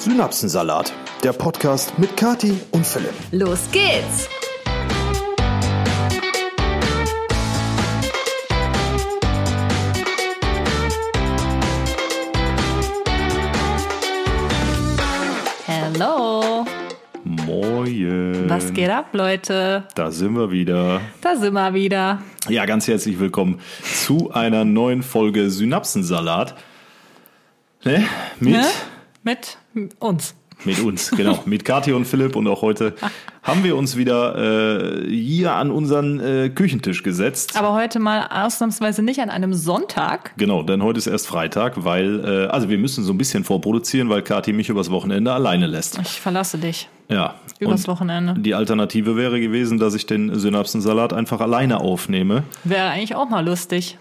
Synapsensalat, der Podcast mit Kati und Philipp. Los geht's! Hallo! Moin. Was geht ab, Leute? Da sind wir wieder. Da sind wir wieder. Ja, ganz herzlich willkommen zu einer neuen Folge Synapsensalat. Ne? Mit, Ne? Mit uns. mit uns, genau. mit Kathi und Philipp. Und auch heute haben wir uns wieder äh, hier an unseren äh, Küchentisch gesetzt. Aber heute mal ausnahmsweise nicht an einem Sonntag. Genau, denn heute ist erst Freitag, weil, äh, also wir müssen so ein bisschen vorproduzieren, weil Kathi mich übers Wochenende alleine lässt. Ich verlasse dich. Ja. Übers Wochenende. Die Alternative wäre gewesen, dass ich den Synapsensalat einfach alleine aufnehme. Wäre eigentlich auch mal lustig.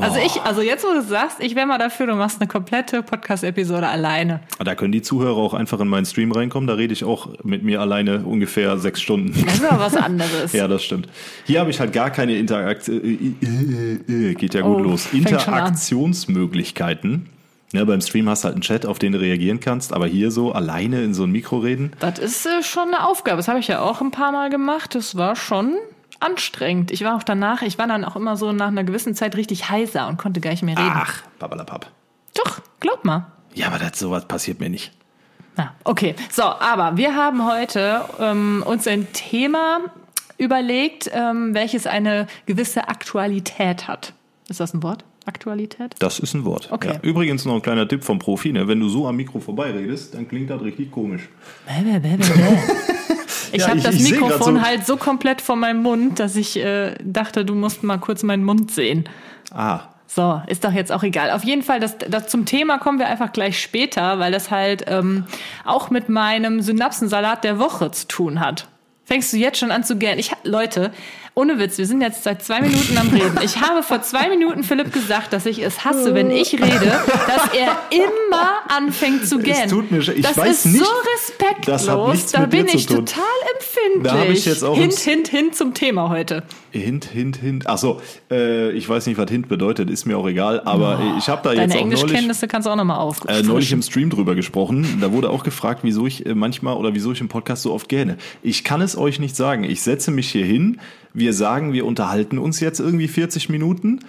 Also ich, also jetzt, wo du sagst, ich wäre mal dafür, du machst eine komplette Podcast-Episode alleine. Da können die Zuhörer auch einfach in meinen Stream reinkommen. Da rede ich auch mit mir alleine ungefähr sechs Stunden. Das ist aber was anderes. Ja, das stimmt. Hier habe ich halt gar keine Interaktion. Äh, äh, äh, geht ja gut Oh, los. Interaktionsmöglichkeiten. Ja, beim Stream hast du halt einen Chat, auf den du reagieren kannst, aber hier so alleine in so ein Mikro reden. Das ist äh, schon eine Aufgabe. Das habe ich ja auch ein paar Mal gemacht. Das war schon anstrengend. Ich war auch danach, ich war dann auch immer so nach einer gewissen Zeit richtig heiser und konnte gar nicht mehr reden. Ach, babalapap. Doch, glaub mal. Ja, aber das, sowas passiert mir nicht. Na, okay. So, aber wir haben heute ähm, uns ein Thema überlegt, ähm, welches eine gewisse Aktualität hat. Ist das ein Wort? Aktualität? Das ist ein Wort. Okay. Ja. Übrigens noch ein kleiner Tipp vom Profi, ne? wenn du so am Mikro vorbeiredest, dann klingt das richtig komisch. Ich Ja, habe das Mikrofon so- halt so komplett vor meinem Mund, dass ich äh, dachte, du musst mal kurz meinen Mund sehen. Ah, So, ist doch jetzt auch egal. Auf jeden Fall, das, das zum Thema kommen wir einfach gleich später, weil das halt ähm, auch mit meinem Synapsensalat der Woche zu tun hat. Fängst du jetzt schon an zu gähnen? Ich, Leute, ohne Witz, wir sind jetzt seit zwei Minuten am Reden. Ich habe vor zwei Minuten Philipp gesagt, dass ich es hasse, wenn ich rede, dass er immer anfängt zu gähnen. tut mir ich das weiß ist nicht- so respektlos. das da bin ich total empfindlich. Da habe ich jetzt auch hint, hint, hint zum Thema heute. Hint, Hint, Hint. Ach so, äh, ich weiß nicht, was Hint bedeutet, ist mir auch egal, aber äh, ich habe da Deine jetzt auch neulich, Englischkenntnisse kannst du auch nochmal äh, auffrischen. neulich im Stream drüber gesprochen. Da wurde auch gefragt, wieso ich äh, manchmal oder wieso ich im Podcast so oft gähne. Ich kann es euch nicht sagen. Ich setze mich hier hin, wir sagen, wir unterhalten uns jetzt irgendwie 40 Minuten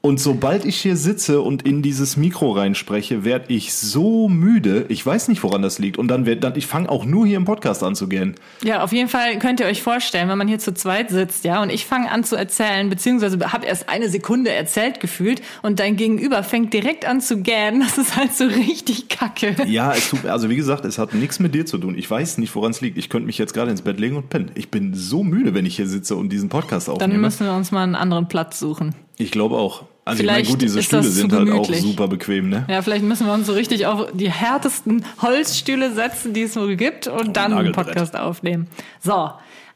und sobald ich hier sitze und in dieses Mikro reinspreche, werde ich so müde. Ich weiß nicht, woran das liegt. Und dann werd, dann, ich fange auch nur hier im Podcast an zu gähnen. Ja, auf jeden Fall könnt ihr euch vorstellen, wenn man hier zu zweit sitzt, ja, und ich fange an zu erzählen, beziehungsweise habe erst eine Sekunde erzählt gefühlt und dein Gegenüber fängt direkt an zu gähnen. Das ist halt so richtig kacke. Ja, es tut, also wie gesagt, es hat nichts mit dir zu tun. Ich weiß nicht, woran es liegt. Ich könnte mich jetzt gerade ins Bett legen und pennen. Ich bin so müde, wenn ich hier sitze und diesen Podcast aufnehme. Dann müssen wir uns mal einen anderen Platz suchen. Ich glaube auch. Also ich meine, Vielleicht gut, diese Stühle sind halt auch super bequem, ne? Ja, vielleicht müssen wir uns so richtig auf die härtesten Holzstühle setzen, die es wohl gibt, und dann einen. Podcast aufnehmen. So,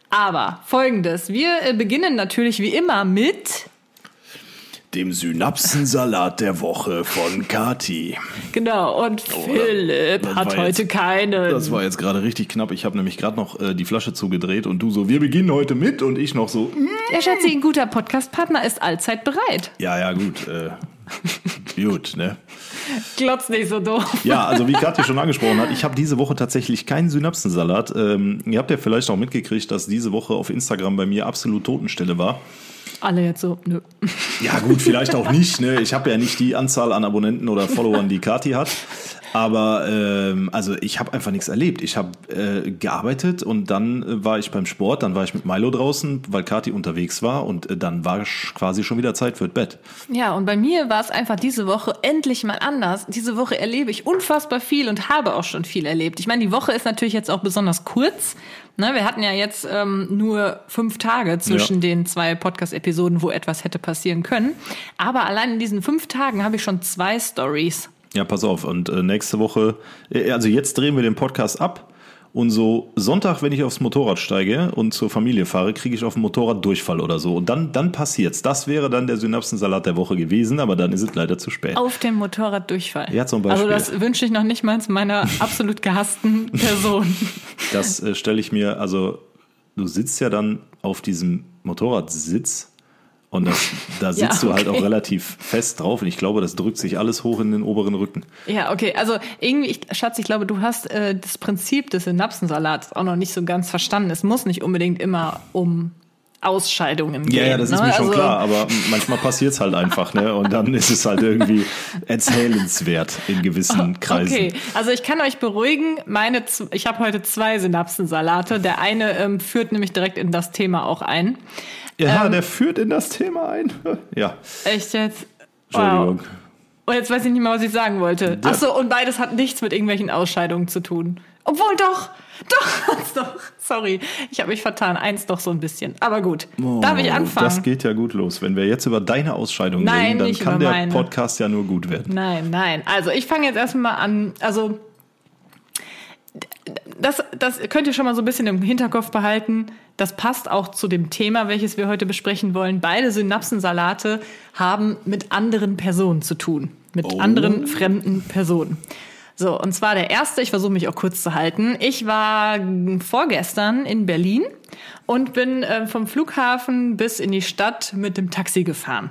aber folgendes. Wir äh, beginnen natürlich wie immer mit Dem Synapsensalat der Woche von Kati. Genau, und Philipp das hat heute jetzt- keinen. Das war jetzt gerade richtig knapp. Ich habe nämlich gerade noch äh, die Flasche zugedreht und du so, wir beginnen heute mit und ich noch so, mm. Der Schatzi, ein guter Podcast-Partner ist allzeit bereit. ja, ja, gut. Äh, gut, ne? Glotz nicht so doof. Ja, also wie Katja schon angesprochen hat, ich habe diese Woche tatsächlich keinen Synapsensalat. Ähm, ihr habt ja vielleicht auch mitgekriegt, dass diese Woche auf Instagram bei mir absolut Totenstelle war. Alle jetzt so, nö. Ja gut, vielleicht auch nicht. Ne? Ich habe ja nicht die Anzahl an Abonnenten oder Followern, die Kati hat. Aber ähm, also ich habe einfach nichts erlebt. Ich habe äh, gearbeitet und dann äh, war ich beim Sport, dann war ich mit Milo draußen, weil Kati unterwegs war und äh, dann war quasi schon wieder Zeit für das Bett. Ja, und bei mir war es einfach diese Woche endlich mal anders. Diese Woche erlebe ich unfassbar viel und habe auch schon viel erlebt. Ich meine, die Woche ist natürlich jetzt auch besonders kurz. Ne, wir hatten ja jetzt ähm, nur fünf Tage zwischen Ja. den zwei Podcast-Episoden, wo etwas hätte passieren können. Aber allein in diesen fünf Tagen habe ich schon zwei Stories. Ja, pass auf. Und äh, nächste Woche, äh, also jetzt drehen wir den Podcast ab. Und so Sonntag, wenn ich aufs Motorrad steige und zur Familie fahre, kriege ich auf dem Motorrad Durchfall oder so. Und dann, dann passiert's. Das wäre dann der Synapsensalat der Woche gewesen, aber dann ist es leider zu spät. Auf dem Motorrad Durchfall. Ja, zum Beispiel. Also das wünsche ich noch nicht mal meiner absolut gehassten Person. Das äh, stelle ich mir, also du sitzt ja dann auf diesem Motorradsitz Und das, da sitzt Ja, du halt auch okay. relativ fest drauf und ich glaube, das drückt sich alles hoch in den oberen Rücken. Ja, okay. Also irgendwie, ich, Schatz, ich glaube, du hast äh, das Prinzip des Synapsensalats auch noch nicht so ganz verstanden. Es muss nicht unbedingt immer um Ausscheidungen gehen. Ja, ja, das ist ne? mir schon Also, klar, aber manchmal passiert's halt einfach, ne? Und dann ist es halt irgendwie erzählenswert in gewissen Kreisen. Okay, also ich kann euch beruhigen, meine, ich habe heute zwei Synapsensalate. Der eine ähm, führt nämlich direkt in das Thema auch ein. Ja, Ähm, der führt in das Thema ein. Ja, Echt jetzt? Entschuldigung. Wow. Und jetzt weiß ich nicht mehr, was ich sagen wollte. Ach so, und beides hat nichts mit irgendwelchen Ausscheidungen zu tun. Obwohl doch, doch, doch. Sorry, ich habe mich vertan. Eins doch so ein bisschen. Aber gut, darf ich Oh, anfangen? Das geht ja gut los. Wenn wir jetzt über deine Ausscheidung Nein, reden, dann kann der meine. Podcast ja nur gut werden. Nein, nein. Also ich fange jetzt erstmal an. Also das, das könnt ihr schon mal so ein bisschen im Hinterkopf behalten. Das passt auch zu dem Thema, welches wir heute besprechen wollen. Beide Synapsensalate haben mit anderen Personen zu tun. Mit Oh. anderen fremden Personen. So, und zwar der erste, ich versuche mich auch kurz zu halten. Ich war vorgestern in Berlin und bin äh, vom Flughafen bis in die Stadt mit dem Taxi gefahren.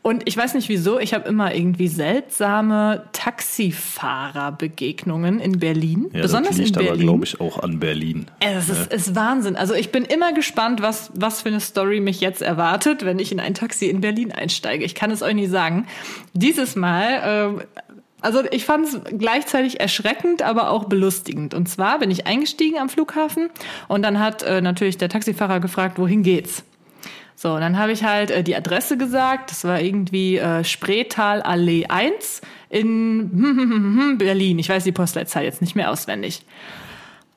Und ich weiß nicht wieso, ich habe immer irgendwie seltsame Taxifahrerbegegnungen in Berlin. Ja, besonders das liegt in aber, Berlin. glaube ich, auch an Berlin. Es ist, ist Wahnsinn. Also ich bin immer gespannt, was, was für eine Story mich jetzt erwartet, wenn ich in ein Taxi in Berlin einsteige. Ich kann es euch nicht sagen. Dieses Mal, ähm, also ich fand es gleichzeitig erschreckend, aber auch belustigend. Und zwar bin ich eingestiegen am Flughafen und dann hat äh, natürlich der Taxifahrer gefragt, wohin geht's? So, und dann habe ich halt äh, die Adresse gesagt. Das war irgendwie äh, Spreetal Allee 1 in Berlin. Ich weiß die Postleitzahl jetzt nicht mehr auswendig.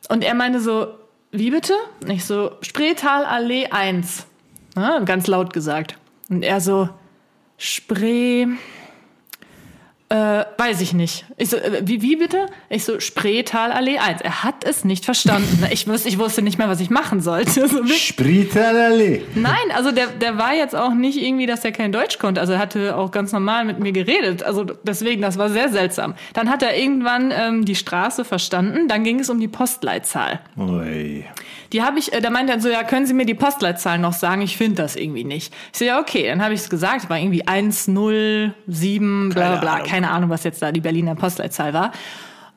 Und er meinte so, wie bitte? Und ich so, Spreetal Allee 1. Ja, ganz laut gesagt. Und er so, Spree, äh, weiß ich nicht. Ich so, äh, wie, wie bitte? Ich so, Spreetal Allee 1. Er hat es nicht verstanden. Ich wusste, ich wusste nicht mehr, was ich machen sollte. So. Spritalale. Nein, also der, der war jetzt auch nicht irgendwie, dass er kein Deutsch konnte. Also er hatte auch ganz normal mit mir geredet. Also deswegen, das war sehr seltsam. Dann hat er irgendwann ähm, die Straße verstanden. Dann ging es um die Postleitzahl. Ui. Die habe ich, äh, da meinte er so, ja, können Sie mir die Postleitzahl noch sagen? Ich finde das irgendwie nicht. Ich so, ja, okay, dann habe ich es gesagt, war irgendwie 107, bla bla bla, Ahnung. keine Ahnung, was jetzt da die Berliner Postleitzahl war.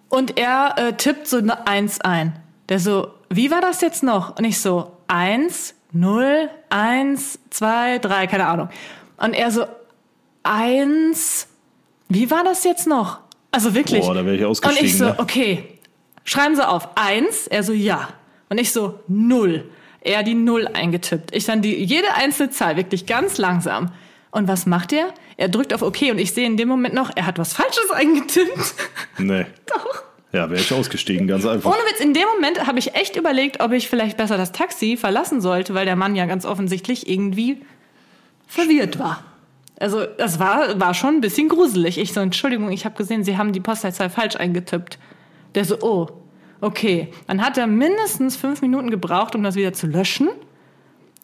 Und er äh, tippt so eine 1 ein. Der so, wie war das jetzt noch? Und ich so, 1, 0, 1, 2, 3, keine Ahnung. Und er so, 1, wie war das jetzt noch? Also wirklich. Boah, da wäre ich Und ausgestiegen. ich so, ne? okay, schreiben Sie auf. Eins, er so, ja. Und ich so, null. Er die Null eingetippt. Ich dann die, jede einzelne Zahl, wirklich ganz langsam. Und was macht er? Er drückt auf OK und ich sehe in dem Moment noch, er hat was Falsches eingetippt. Nee. Doch. Ja, wäre ich ausgestiegen, ganz einfach. Ohne Witz, in dem Moment habe ich echt überlegt, ob ich vielleicht besser das Taxi verlassen sollte, weil der Mann ja ganz offensichtlich irgendwie verwirrt war. Also das war, war schon ein bisschen gruselig. Ich so, Entschuldigung, ich habe gesehen, Sie haben die Postleitzahl falsch eingetippt. Der so, oh, okay. Dann hat er mindestens fünf Minuten gebraucht, um das wieder zu löschen.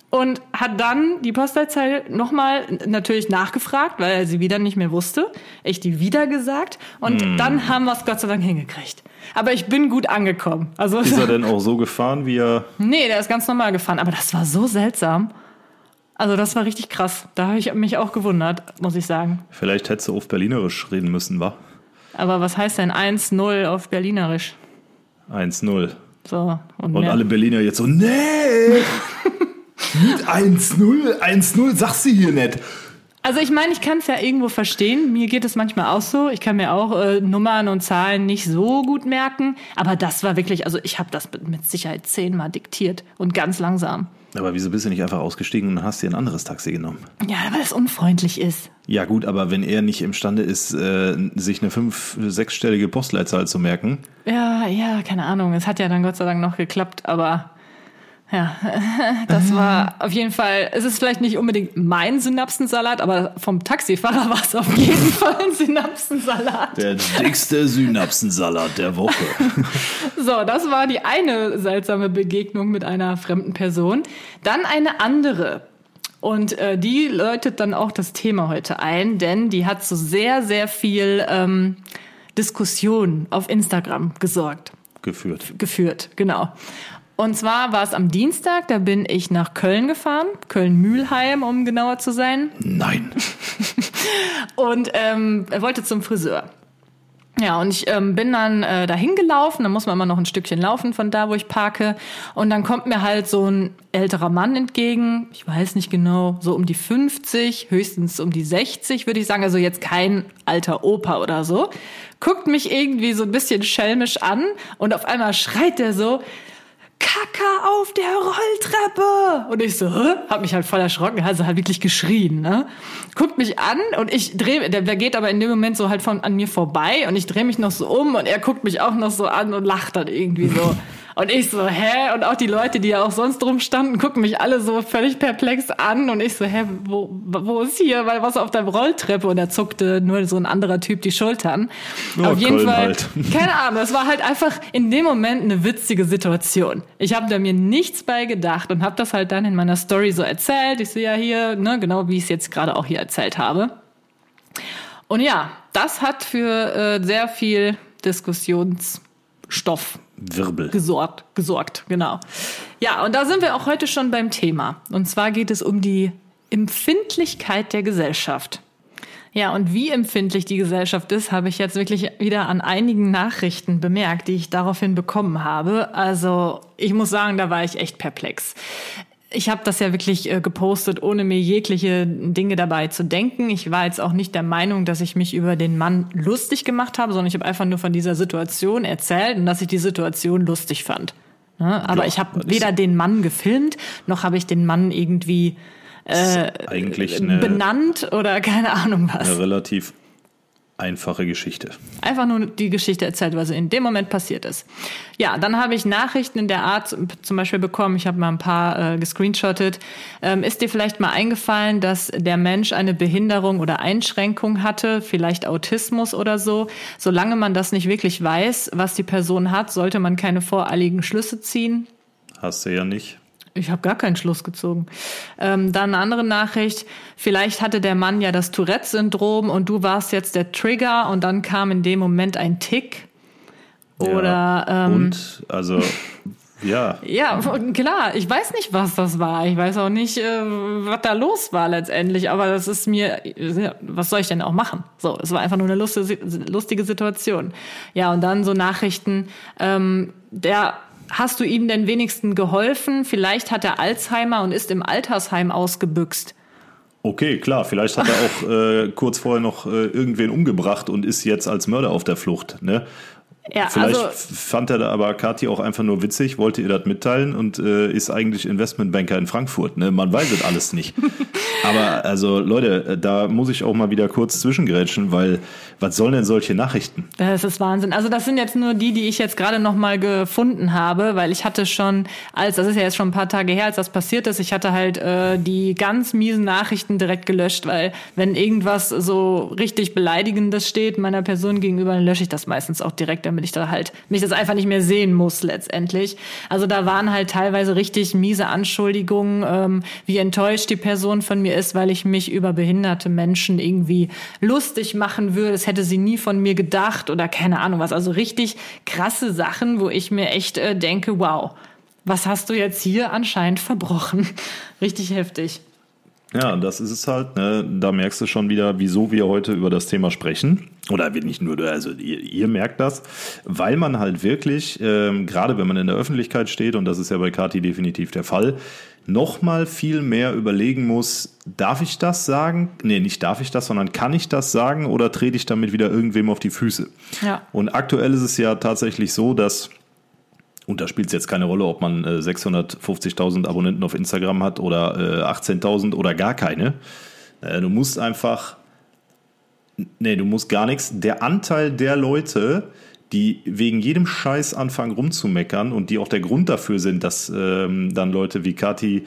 Und hat dann die Postleitzahl nochmal natürlich nachgefragt, weil er sie wieder nicht mehr wusste. Ich die wieder gesagt. Und dann haben wir es Gott sei Dank hingekriegt. Aber ich bin gut angekommen. Also, Ist er denn auch so gefahren, wie er. nee, der ist ganz normal gefahren. Aber das war so seltsam. Also das war richtig krass. Da habe ich mich auch gewundert, muss ich sagen. Vielleicht hätte er auf Berlinerisch reden müssen, wa? Aber was heißt denn 1-0 auf Berlinerisch? 1-0. So, und, Und alle Berliner jetzt so, nee! Nicht 1-0, 1-0, sagst du hier nicht. Also ich meine, ich kann es ja irgendwo verstehen. Mir geht es manchmal auch so. Ich kann mir auch äh, Nummern und Zahlen nicht so gut merken. Aber das war wirklich, also ich habe das mit- Sicherheit zehnmal diktiert und ganz langsam. Aber wieso bist du nicht einfach ausgestiegen und hast dir ein anderes Taxi genommen? Ja, weil es unfreundlich ist. Ja gut, aber wenn er nicht imstande ist, äh, sich eine fünf-, sechsstellige Postleitzahl zu merken, Ja, ja, keine Ahnung. Es hat ja dann Gott sei Dank noch geklappt, aber ja, das war auf jeden Fall, es ist vielleicht nicht unbedingt mein Synapsensalat, aber vom Taxifahrer war es auf jeden Fall ein Synapsensalat. der dickste Synapsensalat der Woche. So, das war die eine seltsame Begegnung mit einer fremden Person. Dann eine andere. Und äh, die läutet dann auch das Thema heute ein, denn die hat so sehr, sehr viel ähm, Diskussion auf Instagram gesorgt Geführt. geführt, genau. Und zwar war es am Dienstag, da bin ich nach Köln gefahren, Köln-Mühlheim, um genauer zu sein. Nein. und ähm, er wollte zum Friseur. Ja, und ich ähm, bin dann äh, dahin gelaufen, dann muss man immer noch ein Stückchen laufen von da, wo ich parke. Und dann kommt mir halt so ein älterer Mann entgegen, ich weiß nicht genau, so um die 50, höchstens um die 60, würde ich sagen, also jetzt kein alter Opa oder so. Guckt mich irgendwie so ein bisschen schelmisch an und auf einmal schreit er so, Kacker auf der Rolltreppe. Und ich so, hab mich halt voll erschrocken, also halt wirklich geschrien, ne? Guckt mich an und ich drehe, der, der geht aber in dem Moment so halt von an mir vorbei und ich drehe mich noch so um und er guckt mich auch noch so an und lacht dann irgendwie so. Und ich so, hä? Und auch die Leute, die ja auch sonst drum standen, gucken mich alle so völlig perplex an. Und ich so, hä, wo, wo ist hier? Weil was auf deinem Rolltreppe? Und er zuckte nur so ein anderer Typ die Schultern. Oh, auf jeden Köln Fall, halt. keine Ahnung, es war halt einfach in dem Moment eine witzige Situation. Ich habe da mir nichts bei gedacht und habe das halt dann in meiner Story so erzählt. Ich sehe ja hier, ne, genau wie ich es jetzt gerade auch hier erzählt habe. Und ja, das hat für äh, sehr viel Diskussionsstoff Wirbel. gesorgt, gesorgt, genau. Ja, und da sind wir auch heute schon beim Thema. Und zwar geht es um die Empfindlichkeit der Gesellschaft. Ja, und wie empfindlich die Gesellschaft ist, habe ich jetzt wirklich wieder an einigen Nachrichten bemerkt, die ich daraufhin bekommen habe. Also ich muss sagen, da war ich echt perplex. Ich habe das ja wirklich äh, gepostet, ohne mir jegliche Dinge dabei zu denken. Ich war jetzt auch nicht der Meinung, dass ich mich über den Mann lustig gemacht habe, sondern ich habe einfach nur von dieser Situation erzählt und dass ich die Situation lustig fand. Ne? Aber Ja, ich habe weder den Mann gefilmt, noch habe ich den Mann irgendwie äh, benannt oder keine Ahnung was. eine relativ einfache Geschichte. Einfach nur die Geschichte erzählt, was in dem Moment passiert ist. Ja, dann habe ich Nachrichten in der Art zum Beispiel bekommen, ich habe mal ein paar äh, gescreenshottet. Ähm, ist dir vielleicht mal eingefallen, dass der Mensch eine Behinderung oder Einschränkung hatte, vielleicht Autismus oder so? Solange man das nicht wirklich weiß, was die Person hat, sollte man keine voreiligen Schlüsse ziehen. Hast du ja nicht. Ich habe gar keinen Schluss gezogen. Ähm, dann eine andere Nachricht. Vielleicht hatte der Mann ja das Tourette-Syndrom und du warst jetzt der Trigger und dann kam in dem Moment ein Tick. Oder ja. ähm, Und also ja. ja, klar, ich weiß nicht, was das war. Ich weiß auch nicht, äh, was da los war letztendlich, aber das ist mir, was soll ich denn auch machen? So, es war einfach nur eine lustige, lustige Situation. Ja, und dann so Nachrichten, ähm, der hast du ihm denn wenigstens geholfen? Vielleicht hat er Alzheimer und ist im Altersheim ausgebüxt. Okay, klar, vielleicht hat er auch äh, kurz vorher noch äh, irgendwen umgebracht und ist jetzt als Mörder auf der Flucht. Ne? Ja, Vielleicht also fand er da aber Kathi auch einfach nur witzig, wollte ihr das mitteilen und äh, ist eigentlich Investmentbanker in Frankfurt. Ne? Man weiß es alles nicht. aber also Leute, äh, da muss ich auch mal wieder kurz zwischengrätschen, weil was sollen denn solche Nachrichten? Das ist Wahnsinn. Also das sind jetzt nur die, die ich jetzt gerade noch mal gefunden habe, weil ich hatte schon, als das ist ja jetzt schon ein paar Tage her, als das passiert ist, ich hatte halt äh, die ganz miesen Nachrichten direkt gelöscht, weil wenn irgendwas so richtig beleidigendes steht meiner Person gegenüber, dann lösche ich das meistens auch direkt, damit ich da halt mich das einfach nicht mehr sehen muss letztendlich. Also da waren halt teilweise richtig miese Anschuldigungen, ähm, wie enttäuscht die Person von mir ist, weil ich mich über behinderte Menschen irgendwie lustig machen würde. Das hätte sie nie von mir gedacht oder keine Ahnung was. Also richtig krasse Sachen, wo ich mir echt äh, denke, wow, was hast du jetzt hier anscheinend verbrochen? Richtig heftig. Ja, das ist es halt. Ne? Da merkst du schon wieder, wieso wir heute über das Thema sprechen. Oder nicht nur, du, also ihr, ihr merkt das, weil man halt wirklich, ähm, gerade wenn man in der Öffentlichkeit steht, und das ist ja bei Kati definitiv der Fall, nochmal viel mehr überlegen muss, darf ich das sagen? Nee, nicht darf ich das, sondern kann ich das sagen oder trete ich damit wieder irgendwem auf die Füße? Ja. Und aktuell ist es ja tatsächlich so, dass und da spielt es jetzt keine Rolle, ob man äh, 650.000 Abonnenten auf Instagram hat oder äh, 18.000 oder gar keine. Äh, du musst einfach, nee, du musst gar nichts. Der Anteil der Leute, die wegen jedem Scheiß anfangen rumzumeckern und die auch der Grund dafür sind, dass ähm, dann Leute wie Kathi,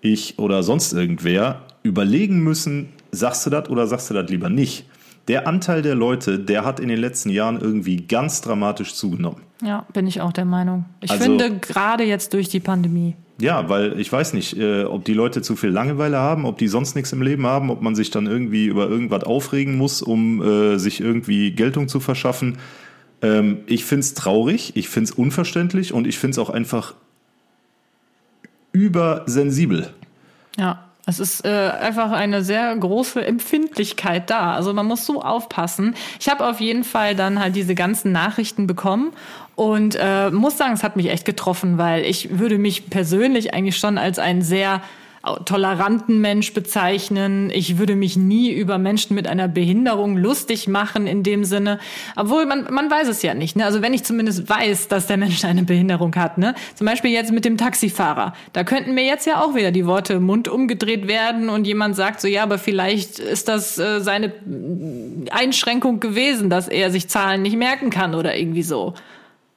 ich oder sonst irgendwer überlegen müssen, sagst du das oder sagst du das lieber nicht. Der Anteil der Leute, der hat in den letzten Jahren irgendwie ganz dramatisch zugenommen. Ja, bin ich auch der Meinung. Ich Also- finde gerade jetzt durch die Pandemie. Ja, weil ich weiß nicht, äh, ob die Leute zu viel Langeweile haben, ob die sonst nichts im Leben haben, ob man sich dann irgendwie über irgendwas aufregen muss, um äh, sich irgendwie Geltung zu verschaffen. Ähm, ich find's traurig, ich find's unverständlich und ich find's auch einfach übersensibel. Ja. Es ist äh, einfach eine sehr große Empfindlichkeit da. Also man muss so aufpassen. Ich habe auf jeden Fall dann halt diese ganzen Nachrichten bekommen und äh, muss sagen, es hat mich echt getroffen, weil ich würde mich persönlich eigentlich schon als ein sehr toleranten Mensch bezeichnen. Ich würde mich nie über Menschen mit einer Behinderung lustig machen in dem Sinne. Obwohl man, man weiß es ja nicht. Ne? Also wenn ich zumindest weiß, dass der Mensch eine Behinderung hat. Ne? Zum Beispiel jetzt mit dem Taxifahrer. Da könnten mir jetzt ja auch wieder die Worte im Mund umgedreht werden und jemand sagt so, ja, aber vielleicht ist das äh, seine Einschränkung gewesen, dass er sich Zahlen nicht merken kann oder irgendwie so.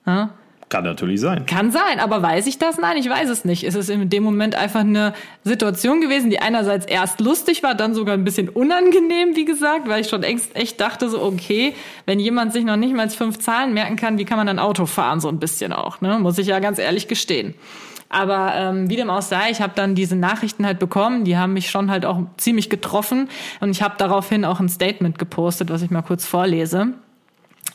Ja? Kann natürlich sein. Kann sein, aber weiß ich das? Nein, ich weiß es nicht. Es ist in dem Moment einfach eine Situation gewesen, die einerseits erst lustig war, dann sogar ein bisschen unangenehm, wie gesagt, weil ich schon echt, echt dachte so, okay, wenn jemand sich noch nicht mal fünf Zahlen merken kann, wie kann man dann Auto fahren, so ein bisschen auch, ne? Muss ich ja ganz ehrlich gestehen. Aber ähm, wie dem auch sei, ich habe dann diese Nachrichten halt bekommen, die haben mich schon halt auch ziemlich getroffen und ich habe daraufhin auch ein Statement gepostet, was ich mal kurz vorlese.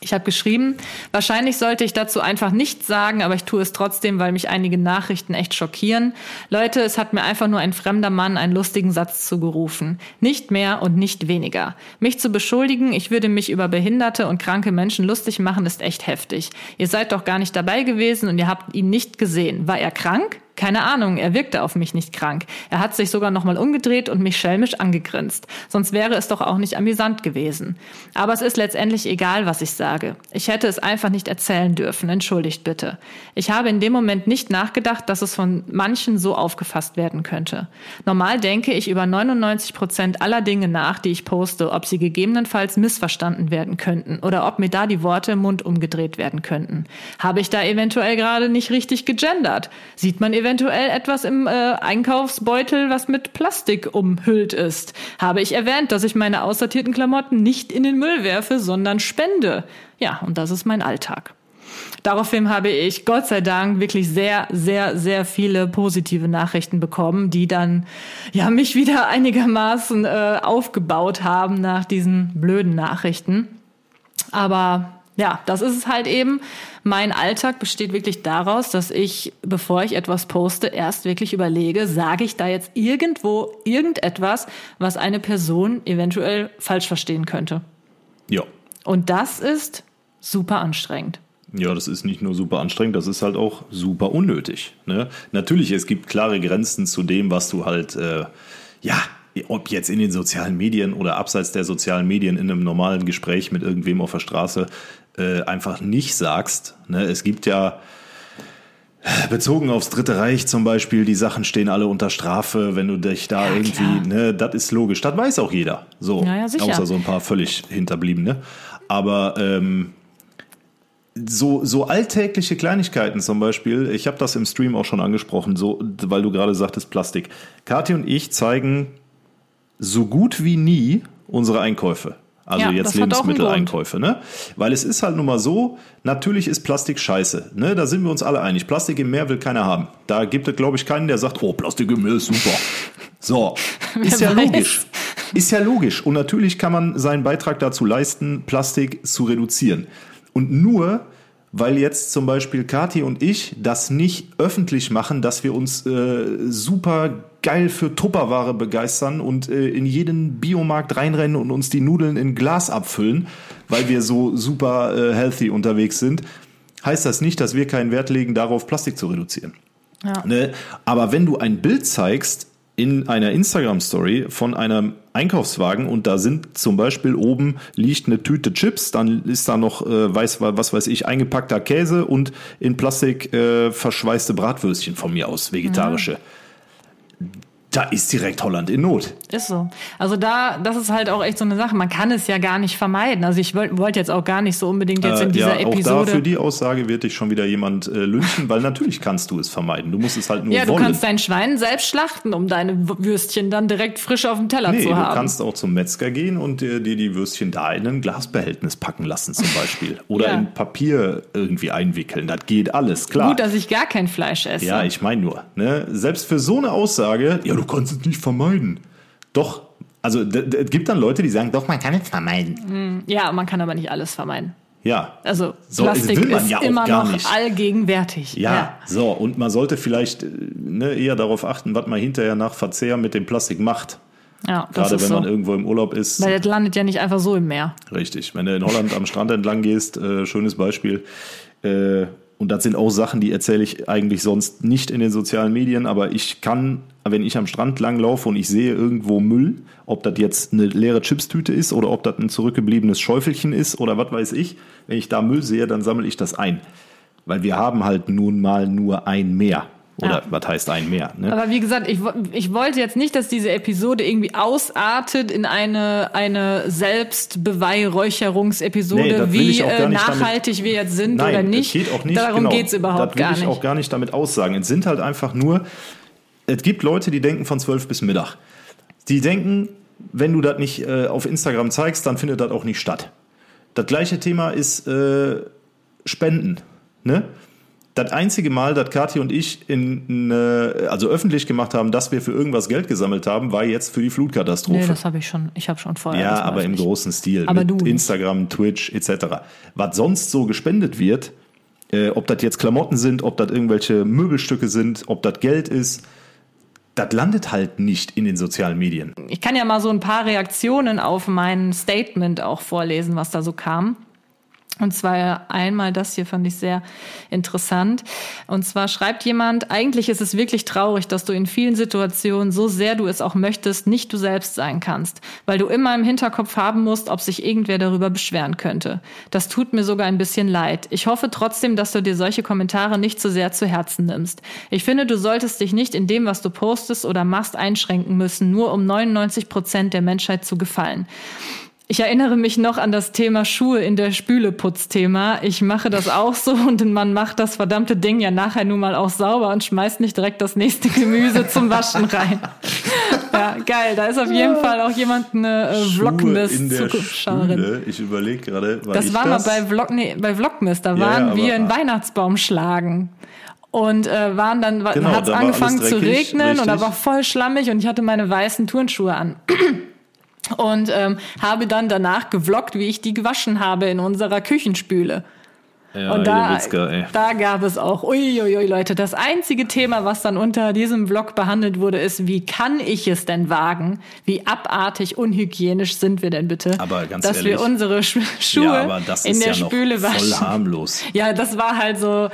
Ich habe geschrieben, wahrscheinlich sollte ich dazu einfach nichts sagen, aber ich tue es trotzdem, weil mich einige Nachrichten echt schockieren. Leute, es hat mir einfach nur ein fremder Mann einen lustigen Satz zugerufen. Nicht mehr und nicht weniger. Mich zu beschuldigen, ich würde mich über behinderte und kranke Menschen lustig machen, ist echt heftig. Ihr seid doch gar nicht dabei gewesen und ihr habt ihn nicht gesehen. War er krank? Keine Ahnung, er wirkte auf mich nicht krank. Er hat sich sogar nochmal umgedreht und mich schelmisch angegrinst. Sonst wäre es doch auch nicht amüsant gewesen. Aber es ist letztendlich egal, was ich sage. Ich hätte es einfach nicht erzählen dürfen. Entschuldigt bitte. Ich habe in dem Moment nicht nachgedacht, dass es von manchen so aufgefasst werden könnte. Normal denke ich über 99 Prozent aller Dinge nach, die ich poste, ob sie gegebenenfalls missverstanden werden könnten oder ob mir da die Worte im Mund umgedreht werden könnten. Habe ich da eventuell gerade nicht richtig gegendert? Sieht man eventuell eventuell etwas im äh, Einkaufsbeutel, was mit Plastik umhüllt ist. Habe ich erwähnt, dass ich meine aussortierten Klamotten nicht in den Müll werfe, sondern spende. Ja, und das ist mein Alltag. Daraufhin habe ich Gott sei Dank wirklich sehr, sehr, sehr viele positive Nachrichten bekommen, die dann ja mich wieder einigermaßen äh, aufgebaut haben nach diesen blöden Nachrichten. Aber ja, das ist es halt eben. Mein Alltag besteht wirklich daraus, dass ich, bevor ich etwas poste, erst wirklich überlege, sage ich da jetzt irgendwo irgendetwas, was eine Person eventuell falsch verstehen könnte. Ja. Und das ist super anstrengend. Ja, das ist nicht nur super anstrengend, das ist halt auch super unnötig. Ne? Natürlich, es gibt klare Grenzen zu dem, was du halt, äh, ja, ob jetzt in den sozialen Medien oder abseits der sozialen Medien in einem normalen Gespräch mit irgendwem auf der Straße äh, einfach nicht sagst. Ne? Es gibt ja bezogen aufs Dritte Reich zum Beispiel, die Sachen stehen alle unter Strafe, wenn du dich da ja, irgendwie, klar. ne, das ist logisch. Das weiß auch jeder. So, ja, ja, außer so ein paar völlig hinterbliebene. Aber ähm, so, so alltägliche Kleinigkeiten zum Beispiel, ich habe das im Stream auch schon angesprochen, so, weil du gerade sagtest Plastik. Kathi und ich zeigen so gut wie nie unsere Einkäufe. Also ja, jetzt Lebensmitteleinkäufe, ne? Weil es ist halt nun mal so, natürlich ist Plastik scheiße, ne? Da sind wir uns alle einig. Plastik im Meer will keiner haben. Da gibt es, glaube ich, keinen, der sagt, oh, Plastik im Meer ist super. So, ist ja logisch. Ist ja logisch. Und natürlich kann man seinen Beitrag dazu leisten, Plastik zu reduzieren. Und nur, weil jetzt zum Beispiel Kati und ich das nicht öffentlich machen, dass wir uns äh, super geil für Tupperware begeistern und äh, in jeden Biomarkt reinrennen und uns die Nudeln in Glas abfüllen, weil wir so super äh, healthy unterwegs sind, heißt das nicht, dass wir keinen Wert legen, darauf Plastik zu reduzieren. Ja. Ne? Aber wenn du ein Bild zeigst in einer Instagram-Story von einem Einkaufswagen und da sind zum Beispiel oben liegt eine Tüte Chips, dann ist da noch, äh, weiß, was weiß ich, eingepackter Käse und in Plastik äh, verschweißte Bratwürstchen von mir aus, vegetarische. Ja da ist direkt Holland in Not. Ist so. Also da, das ist halt auch echt so eine Sache. Man kann es ja gar nicht vermeiden. Also ich wollte wollt jetzt auch gar nicht so unbedingt jetzt äh, in dieser ja, Episode. Auch da für die Aussage wird dich schon wieder jemand äh, lynchen, weil natürlich kannst du es vermeiden. Du musst es halt nur ja, wollen. Ja, du kannst dein Schwein selbst schlachten, um deine Würstchen dann direkt frisch auf dem Teller nee, zu haben. Du kannst auch zum Metzger gehen und dir, dir die Würstchen da in ein Glasbehältnis packen lassen zum Beispiel. Oder ja. in Papier irgendwie einwickeln. Das geht alles, klar. Gut, dass ich gar kein Fleisch esse. Ja, ich meine nur. Ne? Selbst für so eine Aussage, ja, du kannst es nicht vermeiden. Doch, also es gibt dann Leute, die sagen, doch, man kann es vermeiden. Hm, ja, man kann aber nicht alles vermeiden. Ja. Also So, Plastik ist ja immer gar noch nicht. allgegenwärtig. Ja, so, und man sollte vielleicht äh, ne, eher darauf achten, was man hinterher nach Verzehr mit dem Plastik macht. ja Gerade wenn so. man irgendwo im Urlaub ist. Weil das landet ja nicht einfach so im Meer. Richtig. Wenn du in Holland am Strand entlang gehst, äh, schönes Beispiel. Äh, und das sind auch Sachen, die erzähle ich eigentlich sonst nicht in den sozialen Medien, aber ich kann, wenn ich am Strand lang laufe und ich sehe irgendwo Müll, ob das jetzt eine leere Chipstüte ist oder ob das ein zurückgebliebenes Schäufelchen ist oder was weiß ich, wenn ich da Müll sehe, dann sammle ich das ein. Weil wir haben halt nun mal nur ein Meer. Oder Ja. was heißt ein Meer? Ne? Aber wie gesagt, ich, ich wollte jetzt nicht, dass diese Episode irgendwie ausartet in eine, eine Selbstbeweihräucherungsepisode, Nee, das wie gar äh, nicht damit- nachhaltig wir jetzt sind Nein, oder nicht. Es geht auch nicht Darum genau, geht's überhaupt das will gar ich nicht. auch gar nicht damit aussagen. Es sind halt einfach nur, es gibt Leute, die denken von 12 bis Mittag. Die denken, wenn du das nicht äh, auf Instagram zeigst, dann findet das auch nicht statt. Das gleiche Thema ist äh, Spenden. Ne? Das einzige Mal, dass Kathi und ich in, äh, also öffentlich gemacht haben, dass wir für irgendwas Geld gesammelt haben, war jetzt für die Flutkatastrophe. Nee, das habe ich schon. Ich habe schon vorher. Ja, aber im großen Stil. Aber mit du nicht. Instagram, Twitch etc. Was sonst so gespendet wird, äh, ob das jetzt Klamotten sind, ob das irgendwelche Möbelstücke sind, ob das Geld ist, das landet halt nicht in den sozialen Medien. Ich kann ja mal so ein paar Reaktionen auf mein Statement auch vorlesen, was da so kam. Und zwar einmal das hier fand ich sehr interessant. Und zwar schreibt jemand, eigentlich ist es wirklich traurig, dass du in vielen Situationen, so sehr du es auch möchtest, nicht du selbst sein kannst, weil du immer im Hinterkopf haben musst, ob sich irgendwer darüber beschweren könnte. Das tut mir sogar ein bisschen leid. Ich hoffe trotzdem, dass du dir solche Kommentare nicht zu sehr zu Herzen nimmst. Ich finde, du solltest dich nicht in dem, was du postest oder machst, einschränken müssen, nur um 99 Prozent der Menschheit zu gefallen. Ich erinnere mich noch an das Thema Schuhe in der Spüleputzthema. Ich mache das auch so und man macht das verdammte Ding ja nachher nun mal auch sauber und schmeißt nicht direkt das nächste Gemüse zum Waschen rein. Ja, geil. Da ist auf jeden Fall auch jemand eine äh, Vlogmas-Zuschauerin. Spüle. Ich überlege gerade, war Das ich war das? mal bei, Vlog, nee, bei Vlogmas. Da Ja, waren ja, wir einen Weihnachtsbaum schlagen. Und äh, waren dann, Genau, hat es da angefangen zu regnen und da richtig. war voll schlammig und ich hatte meine weißen Turnschuhe an. Und ähm, habe dann danach gevloggt, wie ich die gewaschen habe in unserer Küchenspüle. ja, und da, Witzka, ey. da gab es auch, uiuiui Leute, das einzige Thema, was dann unter diesem Vlog behandelt wurde, ist, wie kann ich es denn wagen? Wie abartig unhygienisch sind wir denn bitte? Aber ganz dass wir ehrlich. unsere Sch Schuhe ja, in ist der ja Spüle voll waschen. harmlos. Ja, das war halt so.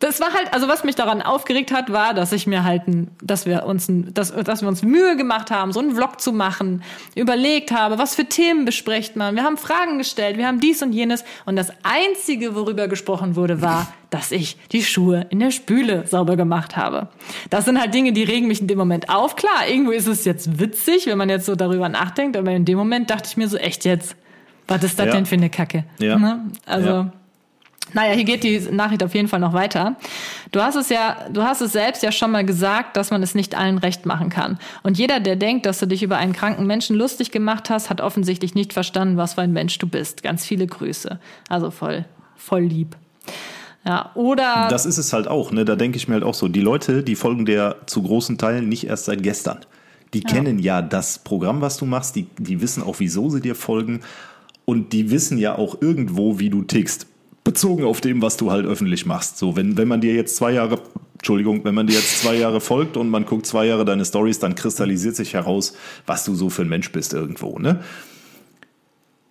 Das war halt, also was mich daran aufgeregt hat, war, dass ich mir halt, ein, dass wir uns, ein, dass, dass wir uns Mühe gemacht haben, so einen Vlog zu machen, überlegt habe, was für Themen bespricht man. Wir haben Fragen gestellt, wir haben dies und jenes und das einzige, worüber gesprochen wurde, war, dass ich die Schuhe in der Spüle sauber gemacht habe. Das sind halt Dinge, die regen mich in dem Moment auf. Klar, irgendwo ist es jetzt witzig, wenn man jetzt so darüber nachdenkt, aber in dem Moment dachte ich mir so, echt jetzt, was ist das Ja. denn für eine Kacke? Ja. Ne? Also. Ja. Naja, hier geht die Nachricht auf jeden Fall noch weiter. Du hast es ja, du hast es selbst ja schon mal gesagt, dass man es nicht allen recht machen kann. Und jeder, der denkt, dass du dich über einen kranken Menschen lustig gemacht hast, hat offensichtlich nicht verstanden, was für ein Mensch du bist. Ganz viele Grüße. Also voll, voll lieb. Ja, oder Das ist es halt auch, ne? Da denke ich mir halt auch so, die Leute, die folgen der zu großen Teilen nicht erst seit gestern. Die kennen ja das Programm, was du machst, die, die wissen auch, wieso sie dir folgen und die wissen ja auch irgendwo, wie du tickst. Bezogen auf dem, was du halt öffentlich machst. So, wenn, wenn man dir jetzt zwei Jahre, Entschuldigung, wenn man dir jetzt zwei Jahre folgt und man guckt zwei Jahre deine Stories, dann kristallisiert sich heraus, was du so für ein Mensch bist irgendwo, ne?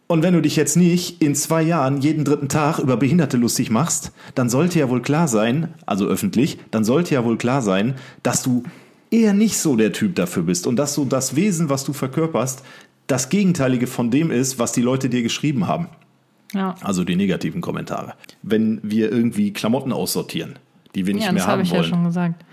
Und wenn du dich jetzt nicht in zwei Jahren jeden dritten Tag über Behinderte lustig machst, dann sollte ja wohl klar sein, also öffentlich, dann sollte ja wohl klar sein, dass du eher nicht so der Typ dafür bist und dass so das Wesen, was du verkörperst, das Gegenteilige von dem ist, was die Leute dir geschrieben haben. Ja, Also die negativen Kommentare. Wenn wir irgendwie Klamotten aussortieren, die wir nicht ja mehr das habe haben ich ja wollen. schon gesagt.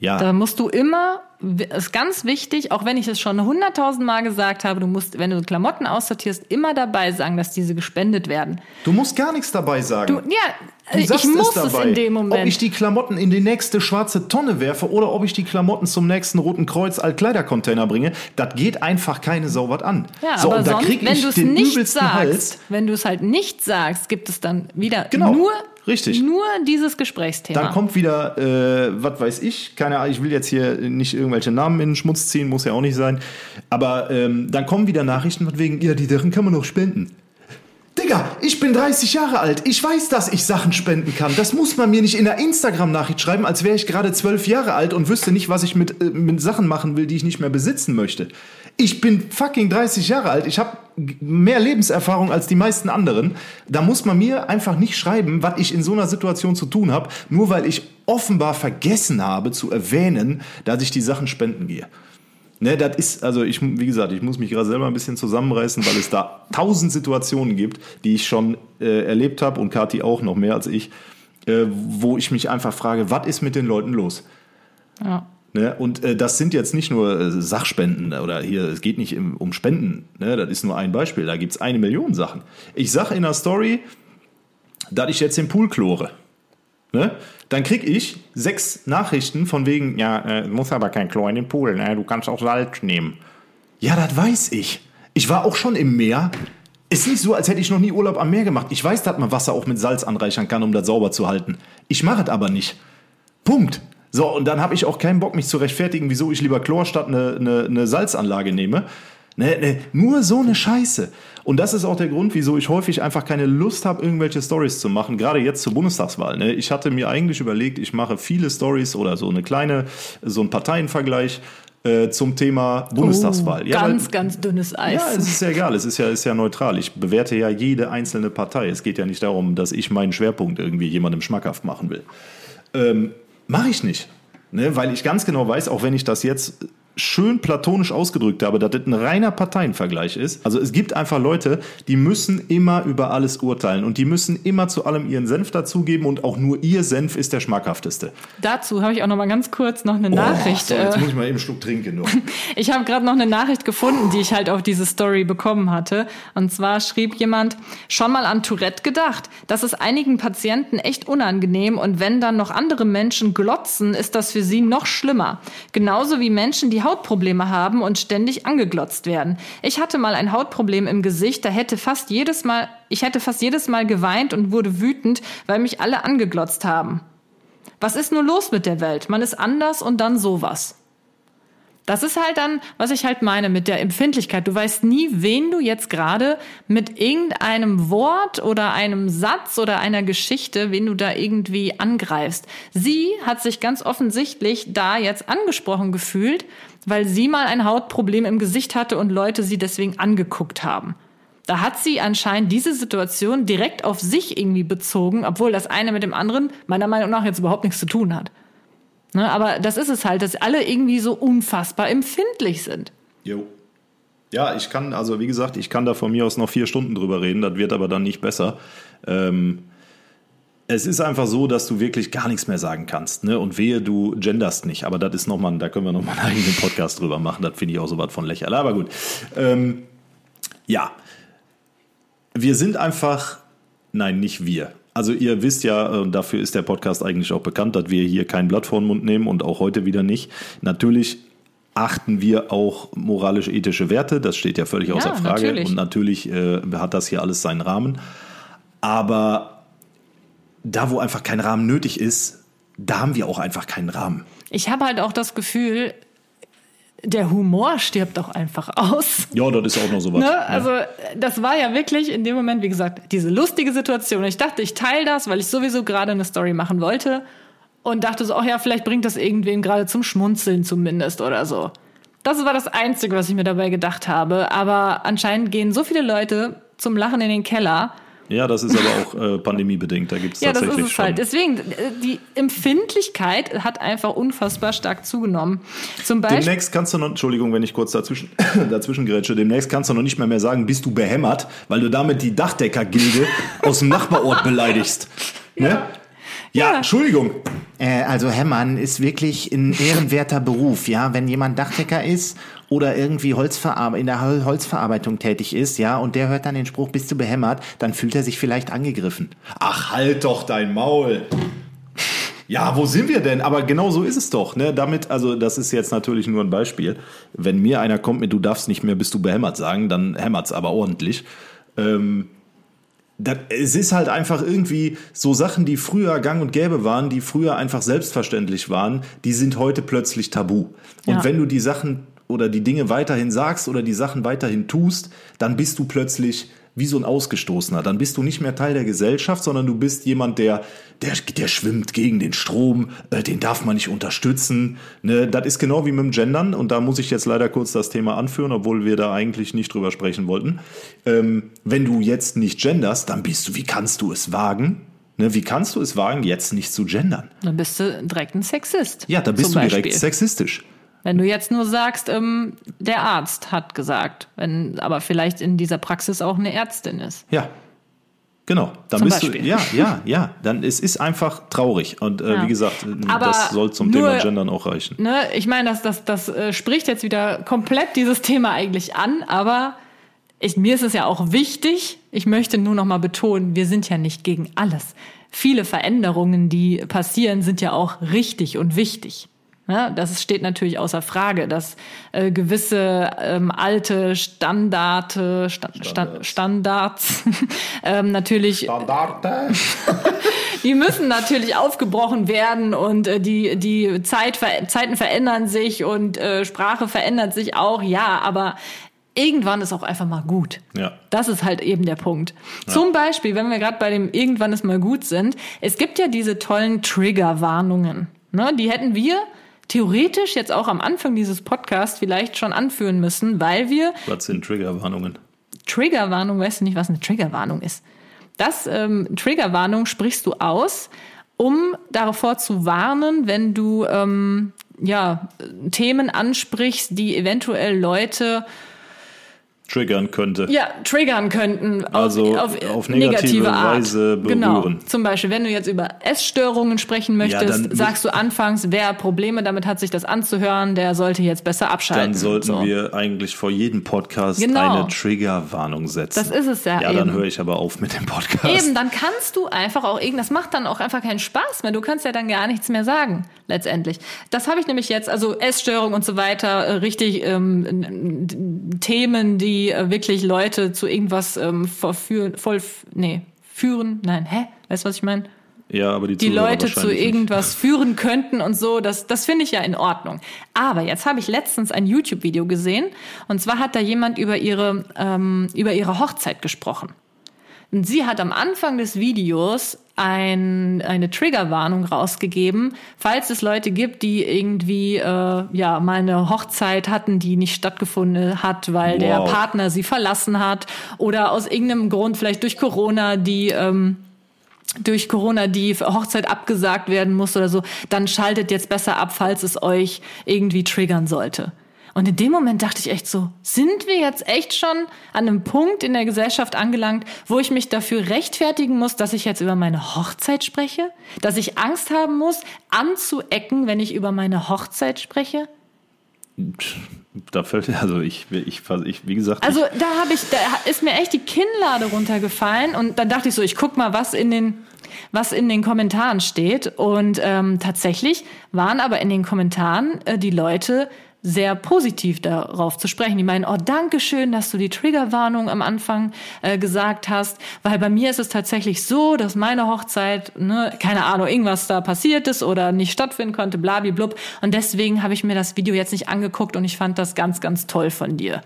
Ja, Da musst du immer, ist ganz wichtig, auch wenn ich es schon hunderttausend Mal gesagt habe, du musst, wenn du Klamotten aussortierst, immer dabei sagen, dass diese gespendet werden. du musst gar nichts dabei sagen. Du, ja, Du ich muss es, es, dabei, in dem Ob Moment. ich die Klamotten in die nächste schwarze Tonne werfe oder ob ich die Klamotten zum nächsten Roten Kreuz Altkleidercontainer bringe, das geht einfach keine Sau was an. Ja, so, aber und da sonst, wenn du es nicht sagst, Hals. wenn du es halt nicht sagst, gibt es dann wieder Genau, nur, richtig. nur dieses Gesprächsthema. Dann kommt wieder, äh, was weiß ich, keine Ahnung, ich will jetzt hier nicht irgendwelche Namen in den Schmutz ziehen, muss ja auch nicht sein. Aber ähm, dann kommen wieder Nachrichten von wegen, ja, die Sachen kann man noch spenden. Digga, Digga, ich bin 30 Jahre alt. Ich weiß, dass ich Sachen spenden kann. Das muss man mir nicht in der Instagram-Nachricht schreiben, als wäre ich gerade 12 Jahre alt und wüsste nicht, was ich mit, äh, mit Sachen machen will, die ich nicht mehr besitzen möchte. Ich bin fucking 30 Jahre alt. Ich habe mehr Lebenserfahrung als die meisten anderen. Da muss man mir einfach nicht schreiben, was ich in so einer Situation zu tun habe, nur weil ich offenbar vergessen habe zu erwähnen, dass ich die Sachen spenden gehe. Ne, das ist, also ich, wie gesagt, ich muss mich gerade selber ein bisschen zusammenreißen, weil es da tausend Situationen gibt, die ich schon äh, erlebt habe und Kathi auch noch mehr als ich, äh, wo ich mich einfach frage, was ist mit den Leuten los? Ja. Ne? Und äh, das sind jetzt nicht nur äh, Sachspenden oder hier, es geht nicht im, um Spenden. Ne? Das ist nur ein Beispiel. Da gibt es eine Million Sachen. Ich sage in der Story, dass ich jetzt den Pool chlore. Ne? Dann krieg ich sechs Nachrichten von wegen, ja, äh, muss aber kein Chlor in den Pool, ne? du kannst auch Salz nehmen. Ja, das weiß ich. Ich war auch schon im Meer. Ist nicht so, als hätte ich noch nie Urlaub am Meer gemacht. Ich weiß, dass man Wasser auch mit Salz anreichern kann, um das sauber zu halten. Ich mache es aber nicht. Punkt. So, und dann habe ich auch keinen Bock, mich zu rechtfertigen, wieso ich lieber Chlor statt eine, eine, eine Salzanlage nehme. Ne, ne, nur so eine Scheiße. Und das ist auch der Grund, wieso ich häufig einfach keine Lust habe, irgendwelche Stories zu machen, gerade jetzt zur Bundestagswahl. Ne? Ich hatte mir eigentlich überlegt, ich mache viele Stories oder so eine kleine, so ein Parteienvergleich äh, zum Thema Bundestagswahl. Oh, ja, ganz, weil, ganz dünnes Eis. ja, es ist ja egal, es ist ja, ist ja neutral. Ich bewerte ja jede einzelne Partei. Es geht ja nicht darum, dass ich meinen Schwerpunkt irgendwie jemandem schmackhaft machen will. Ähm, Mache ich nicht. Ne? Weil ich ganz genau weiß, auch wenn ich das jetzt schön platonisch ausgedrückt habe, dass das ein reiner Parteienvergleich ist. Also es gibt einfach Leute, die müssen immer über alles urteilen und die müssen immer zu allem ihren Senf dazugeben und auch nur ihr Senf ist der schmackhafteste. Dazu habe ich auch noch mal ganz kurz noch eine Nachricht. Oh, so, jetzt äh, muss ich mal eben einen Schluck trinken. Nur. Ich habe gerade noch eine Nachricht gefunden, die ich halt auf diese Story bekommen hatte. Und zwar schrieb jemand, schon mal an Tourette gedacht. Das ist einigen Patienten echt unangenehm und wenn dann noch andere Menschen glotzen, ist das für sie noch schlimmer. Genauso wie Menschen, die Hautprobleme haben und ständig angeglotzt werden. Ich hatte mal ein Hautproblem im Gesicht, da hätte fast jedes Mal, ich hätte fast jedes Mal geweint und wurde wütend, weil mich alle angeglotzt haben. Was ist nur los mit der Welt? Man ist anders und dann sowas. Das ist halt dann, was ich halt meine mit der Empfindlichkeit. Du weißt nie, wen du jetzt gerade mit irgendeinem Wort oder einem Satz oder einer Geschichte, wen du da irgendwie angreifst. Sie hat sich ganz offensichtlich da jetzt angesprochen gefühlt, weil sie mal ein Hautproblem im Gesicht hatte und Leute sie deswegen angeguckt haben. Da hat sie anscheinend diese Situation direkt auf sich irgendwie bezogen, obwohl das eine mit dem anderen meiner Meinung nach jetzt überhaupt nichts zu tun hat. Ne, aber das ist es halt, dass alle irgendwie so unfassbar empfindlich sind. Jo. Ja, ich kann, also wie gesagt, ich kann da von mir aus noch vier Stunden drüber reden, das wird aber dann nicht besser. Ähm, es ist einfach so, dass du wirklich gar nichts mehr sagen kannst, ne? Und wehe, du genderst nicht. Aber das ist nochmal, da können wir nochmal einen eigenen Podcast drüber machen. Das finde ich auch so was von lächerlich. Aber gut. Ähm, ja. Wir sind einfach, nein, nicht wir. Also ihr wisst ja, äh, dafür ist der Podcast eigentlich auch bekannt, dass wir hier kein Blatt vor den Mund nehmen und auch heute wieder nicht. Natürlich achten wir auch moralisch-ethische Werte, das steht ja völlig außer Ja, Frage. natürlich. Und natürlich äh, hat das hier alles seinen Rahmen. Aber da, wo einfach kein Rahmen nötig ist, da haben wir auch einfach keinen Rahmen. Ich habe halt auch das Gefühl, der Humor stirbt doch einfach aus. Ja, das ist auch noch so was. Ne? Also das war ja wirklich in dem Moment, wie gesagt, diese lustige Situation. Ich dachte, ich teile das, weil ich sowieso gerade eine Story machen wollte und dachte so, ach ja, vielleicht bringt das irgendwen gerade zum Schmunzeln zumindest oder so. Das war das Einzige, was ich mir dabei gedacht habe. Aber anscheinend gehen so viele Leute zum Lachen in den Keller. Ja, das ist aber auch äh, pandemiebedingt. Da gibt es Ja, das tatsächlich ist es schon. halt. Deswegen, äh, die Empfindlichkeit hat einfach unfassbar stark zugenommen. Zum Beispiel. Demnächst kannst du noch, Entschuldigung, wenn ich kurz dazwischen, dazwischen gerätsche, demnächst kannst du noch nicht mehr mehr sagen, bist du behämmert, weil du damit die Dachdecker-Gilde aus dem Nachbarort beleidigst. Ne? Ja, Ja. Entschuldigung. Äh, also Hämmern ist wirklich ein ehrenwerter Beruf, ja. Wenn jemand Dachdecker ist oder irgendwie Holzverar in der Hol- Holzverarbeitung tätig ist, ja, und der hört dann den Spruch, bist du behämmert, dann fühlt er sich vielleicht angegriffen. Ach, halt doch dein Maul. Ja, wo sind wir denn? Aber genau so ist es doch. Ne? Damit, also das ist jetzt natürlich nur ein Beispiel. Wenn mir einer kommt mit, du darfst nicht mehr, bist du behämmert sagen, dann hämmert's aber ordentlich. Ähm, das, es ist halt einfach irgendwie so Sachen, die früher gang und gäbe waren, die früher einfach selbstverständlich waren, die sind heute plötzlich tabu. Und Ja. wenn du die Sachen oder die Dinge weiterhin sagst oder die Sachen weiterhin tust, dann bist du plötzlich wie so ein Ausgestoßener. Dann bist du nicht mehr Teil der Gesellschaft, sondern du bist jemand, der, der, der schwimmt gegen den Strom, äh, den darf man nicht unterstützen. Ne? Das ist genau wie mit dem Gendern und da muss ich jetzt leider kurz das Thema anführen, obwohl wir da eigentlich nicht drüber sprechen wollten. Ähm, wenn du jetzt nicht genderst, dann bist du, wie kannst du es wagen? Ne, wie kannst du es wagen, jetzt nicht zu gendern? Dann bist du direkt ein Sexist. Ja, da bist du direkt Beispiel. sexistisch. Wenn du jetzt nur sagst, ähm, der Arzt hat gesagt, wenn aber vielleicht in dieser Praxis auch eine Ärztin ist. Ja. Genau, dann Zum bist Beispiel. du, ja, ja, ja, dann es ist einfach traurig und äh, Ja. wie gesagt, Aber das soll zum nur- Thema Gendern auch reichen. Ne, ich meine, das, das, das äh, spricht jetzt wieder komplett dieses Thema eigentlich an, aber ich, mir ist es ja auch wichtig, ich möchte nur noch mal betonen, wir sind ja nicht gegen alles. Viele Veränderungen, die passieren, sind ja auch richtig und wichtig. Ja, das steht natürlich außer Frage, dass äh, gewisse ähm, alte Standarte, Sta Sta Standards ähm, natürlich die müssen natürlich aufgebrochen werden und äh, die, die Zeit, ver- Zeiten verändern sich und äh, Sprache verändert sich auch, ja, aber irgendwann ist auch einfach mal gut. Ja. Das ist halt eben der Punkt. Zum Beispiel, wenn wir gerade bei dem irgendwann ist mal gut sind, es gibt ja diese tollen Triggerwarnungen. Ne? Die hätten wir theoretisch jetzt auch am Anfang dieses Podcasts vielleicht schon anführen müssen, weil wir Was sind Triggerwarnungen? Triggerwarnung, weißt du nicht, was eine Triggerwarnung ist? Das ähm, Triggerwarnung sprichst du aus, um davor zu warnen, wenn du ähm, ja Themen ansprichst, die eventuell Leute Triggern könnte. ja, triggern könnten. Also auf negative Weise berühren. Genau. Zum Beispiel, wenn du jetzt über Essstörungen sprechen möchtest, dann muss- sagst du anfangs, wer Probleme damit hat, sich das anzuhören, der sollte jetzt besser abschalten. Dann sollten So. wir eigentlich vor jedem Podcast Genau. eine Triggerwarnung setzen. Das ist es ja Ja, dann eben. höre ich aber auf mit dem Podcast. Eben, dann kannst du einfach auch irgend, das macht dann auch einfach keinen Spaß mehr. Du kannst ja dann gar nichts mehr sagen, letztendlich. Das habe ich nämlich jetzt, also Essstörung und so weiter, äh, richtig ähm, Themen, die äh, wirklich Leute zu irgendwas ähm, verführen, voll, nee, führen, nein, hä? Weißt du, was ich meine? Ja, aber die, die Zuhörer Leute zu wahrscheinlich nicht. irgendwas führen könnten und so, das, das finde ich ja in Ordnung. Aber jetzt habe ich letztens ein YouTube-Video gesehen und zwar hat da jemand über ihre, ähm, über ihre Hochzeit gesprochen. Und sie hat am Anfang des Videos ein, eine Triggerwarnung rausgegeben, falls es Leute gibt, die irgendwie äh, ja mal eine Hochzeit hatten, die nicht stattgefunden hat, weil der Wow. Partner sie verlassen hat oder aus irgendeinem Grund vielleicht durch Corona die ähm, durch Corona die Hochzeit abgesagt werden muss oder so, dann schaltet jetzt besser ab, falls es euch irgendwie triggern sollte. Und in dem Moment dachte ich echt so, sind wir jetzt echt schon an einem Punkt in der Gesellschaft angelangt, wo ich mich dafür rechtfertigen muss, dass ich jetzt über meine Hochzeit spreche? Dass ich Angst haben muss, anzuecken, wenn ich über meine Hochzeit spreche? Da fällt, also ich, ich, ich wie gesagt, Also da habe ich, da ist mir echt die Kinnlade runtergefallen und dann dachte ich so, ich guck mal, was in den, was in den Kommentaren steht. Und ähm, tatsächlich waren aber in den Kommentaren äh, die Leute sehr positiv darauf zu sprechen. Die meinen, oh, danke schön, dass du die Triggerwarnung am Anfang äh, gesagt hast, weil bei mir ist es tatsächlich so, dass meine Hochzeit, ne, keine Ahnung, irgendwas da passiert ist oder nicht stattfinden konnte, blablablub. Und deswegen habe ich mir das Video jetzt nicht angeguckt und ich fand das ganz, ganz toll von dir.